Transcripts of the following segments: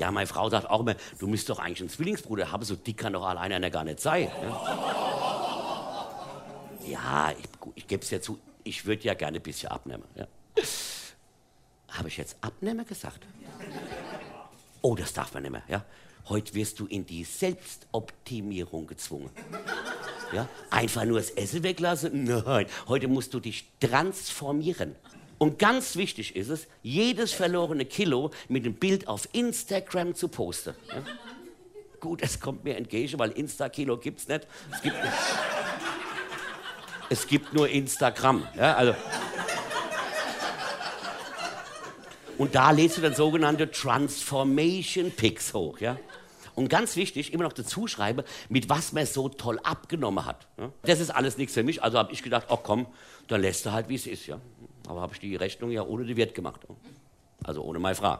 Ja, meine Frau sagt auch immer, du müsst doch eigentlich einen Zwillingsbruder haben, so dick kann doch alleine einer gar nicht sein. Ja, ja ich, ich gebe es ja zu, ich würde ja gerne ein bisschen abnehmen. Ja. Habe ich jetzt abnehmen gesagt? Oh, das darf man nicht mehr. Ja? Heute wirst du in die Selbstoptimierung gezwungen. Ja? Einfach nur das Essen weglassen? Nein, heute musst du dich transformieren. Und ganz wichtig ist es, jedes verlorene Kilo mit einem Bild auf Instagram zu posten. Ja? Gut, es kommt mir entgegen, weil Insta-Kilo gibt es nicht. Es gibt, es gibt nur Instagram. Ja? Also, und da lädst du dann sogenannte Transformation Pics hoch. Ja? Und ganz wichtig, immer noch dazu schreibe, mit was man so toll abgenommen hat. Ja? Das ist alles nichts für mich. Also habe ich gedacht, ach komm, dann lässt du halt, wie es ist. Ja? Aber habe ich die Rechnung ja ohne die Wirt gemacht. Also ohne meine Frau.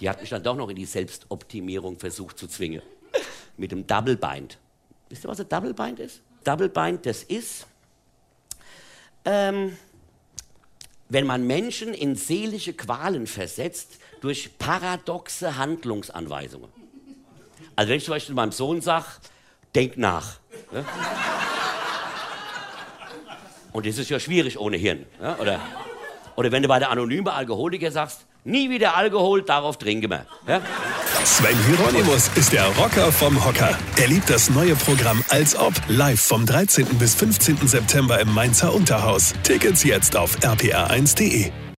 Die hat mich dann doch noch in die Selbstoptimierung versucht zu zwingen. Mit dem Double Bind. Wisst ihr, was ein Double Bind ist? Double Bind, das ist, ähm, wenn man Menschen in seelische Qualen versetzt durch paradoxe Handlungsanweisungen. Also wenn ich zum Beispiel meinem Sohn sage, denk nach. Ne? Und das ist ja schwierig ohne Hirn. Ja? Oder, oder wenn du bei der anonymen Alkoholiker sagst, nie wieder Alkohol, darauf trinken wir. Ja? Sven Hieronymus ist der Rocker vom Hocker. Er liebt das neue Programm Als Ob, live vom 13. bis 15. September im Mainzer Unterhaus. Tickets jetzt auf rpr1.de.